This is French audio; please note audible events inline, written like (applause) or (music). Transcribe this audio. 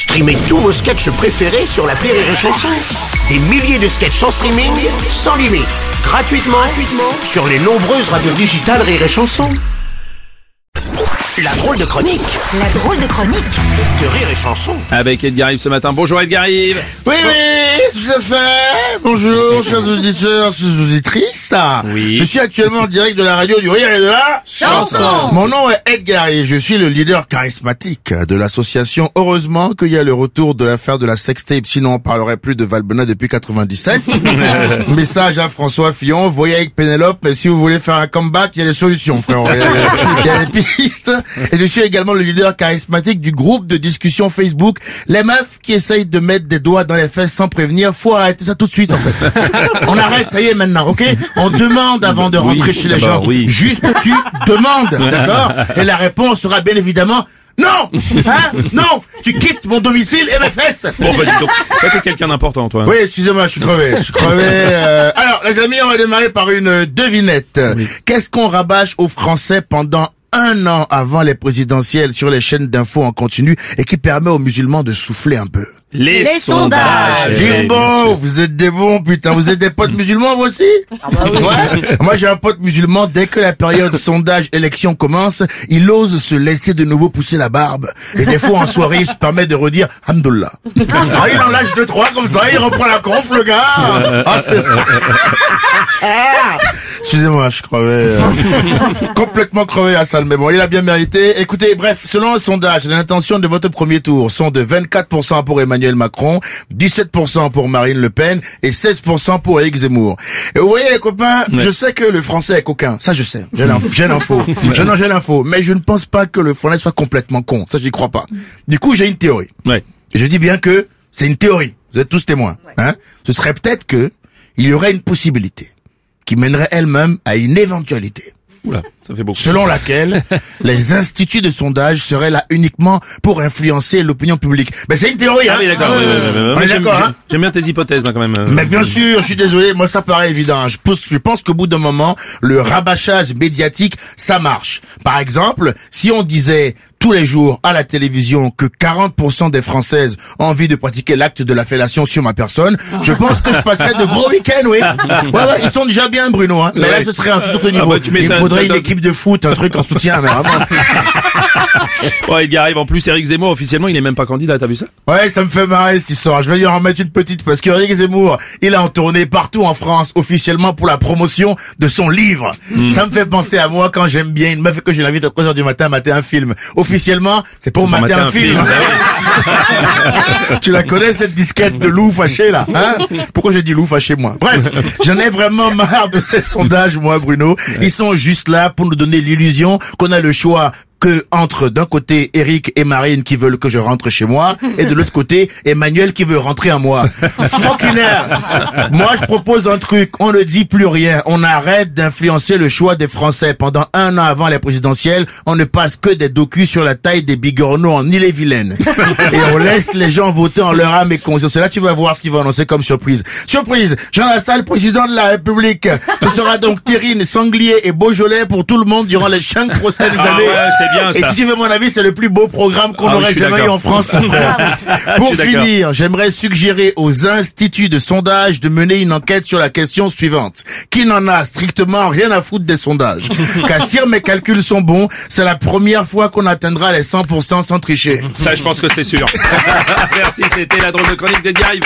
Streamez tous vos sketchs préférés sur la Rire et Chanson. Des milliers de sketchs en streaming, sans limite, gratuitement, gratuitement sur les nombreuses radios digitales Rire et Chanson. La drôle de chronique La drôle de chronique de Rire et Chanson. Avec Edgar Yves ce matin. Bonjour Edgar Yves. Oui, oui, tout à fait. Bonjour, (laughs) chers auditeurs, chers auditrices. Oui. Je suis actuellement en direct de la radio du Rire et de la Chanson Mon nom est Edgar et je suis le leader charismatique de l'association. Heureusement qu'il y a le retour de l'affaire de la sextape, sinon on parlerait plus de Valbona depuis 97. (laughs) Message à François Fillon, voyez avec Pénélope, mais si vous voulez faire un comeback, il y a des solutions, frère. (laughs) Il y a des pistes. Et je suis également le leader charismatique du groupe de discussion Facebook. Les meufs qui essayent de mettre des doigts dans les fesses sans prévenir, faut arrêter ça tout de suite, en fait. On arrête, ça y est maintenant, ok? On demande avant de Oui, rentrer chez les gens. oui. Juste tu demandes, (laughs) d'accord Et la réponse sera bien évidemment non Hein Non Tu quittes mon domicile et mes fesses Bon, bah, dis donc. Toi, t'es quelqu'un d'important, toi. oui, excusez-moi, je suis crevé. Je suis crevé. euh. Alors, les amis, on va démarrer par une devinette. Qu'est-ce qu'on rabâche aux Français pendant un an avant les présidentielles sur les chaînes d'infos en continu et qui permet aux musulmans de souffler un peu Les, Les sondages. Oui, vous êtes des bons, putain. Vous êtes des potes musulmans, vous aussi Ouais. Moi, j'ai un pote musulman. Dès que la période sondage élection commence, il ose se laisser de nouveau pousser la barbe. Et des fois, en soirée, il se permet de redire Hamdullah. Ah, il en lâche deux, trois comme ça, il reprend la conf, le gars. Ah, c'est- Ah (laughs) Excusez-moi, je crevais. euh, complètement crevé à ça, mais bon, il a bien mérité. Écoutez, bref, selon un sondage, les intentions de votre premier tour sont de 24% pour Emmanuel Macron, 17% pour Marine Le Pen et 16% pour Eric Zemmour. Et vous voyez les copains, je sais que le français est coquin, ça je sais, j'ai (laughs) l'info, j'ai l'info, mais je ne pense pas que le français soit complètement con, ça j'y crois pas. Du coup, j'ai une théorie. Ouais. Et je dis bien que c'est une théorie. Vous êtes tous témoins. Hein Ce serait peut-être que il y aurait une possibilité qui mènerait elle-même à une éventualité Oula, ça fait beaucoup. selon laquelle (laughs) les instituts de sondage seraient là uniquement pour influencer l'opinion publique. Mais c'est une théorie, hein Ah oui, d'accord. Ah, oui, oui, oui, oui, oui. On est J'aime- d'accord, hein J'aime bien tes hypothèses, moi, quand même. euh. mais bien sûr, je suis désolé, moi ça paraît évident. Je pense, je pense qu'au bout d'un moment, le rabâchage médiatique, ça marche. Par exemple, si on disait tous les jours à la télévision que 40% des Françaises ont envie de pratiquer l'acte de la fellation sur ma personne, je pense que je passerais de gros week-ends, oui. (laughs) Ouais, ouais, ils sont déjà bien, Bruno, hein. Mais là, ce serait un tout autre niveau. bah, Il faudrait une t'attends. Équipe de foot, un truc en soutien, mais vraiment. (laughs) Ouais, Edgar Yves. En plus, Eric Zemmour, officiellement, il est même pas candidat. T'as vu ça? Ouais, ça me fait marrer cette histoire. Je vais lui en remettre une petite parce que Eric Zemmour, il est en tournée partout en France officiellement pour la promotion de son livre. Ça me fait penser à moi quand j'aime bien une meuf que je l'invite à 3h du matin à mater un film. Officiellement, c'est pour mater un, film. (laughs) (laughs) tu la connais cette disquette de loup fâché là hein? Pourquoi j'ai dit loup fâché moi? Bref, j'en ai vraiment marre de ces sondages moi Bruno. Ils sont juste là pour nous donner l'illusion qu'on a le choix que entre d'un côté Eric et Marine qui veulent que je rentre chez moi et de l'autre côté Emmanuel qui veut rentrer à moi. Fucking hell. Moi je propose un truc, on ne dit plus rien, on arrête d'influencer le choix des Français. Pendant un an avant les présidentielles, on ne passe que des docus sur la taille des bigorneaux en Ille-et-Vilaine. Et on laisse les gens voter en leur âme et conscience. Et là tu vas voir ce qu'ils vont annoncer comme surprise. Surprise, Jean Lassalle, président de la République. Ce sera donc terrine, sanglier et Beaujolais pour tout le monde durant les cinq prochaines Ah années. ouais, et si tu veux mon avis, c'est le plus beau programme qu'on ah aurait jamais eu en France. Pour (laughs) finir, j'aimerais suggérer aux instituts de sondage de mener une enquête sur la question suivante. Qui n'en a strictement rien à foutre des sondages? (laughs) Car si mes calculs sont bons, c'est la première fois qu'on atteindra les 100% sans tricher. Ça, je pense que c'est sûr. (laughs) Merci, c'était la drôle de chronique des Derives.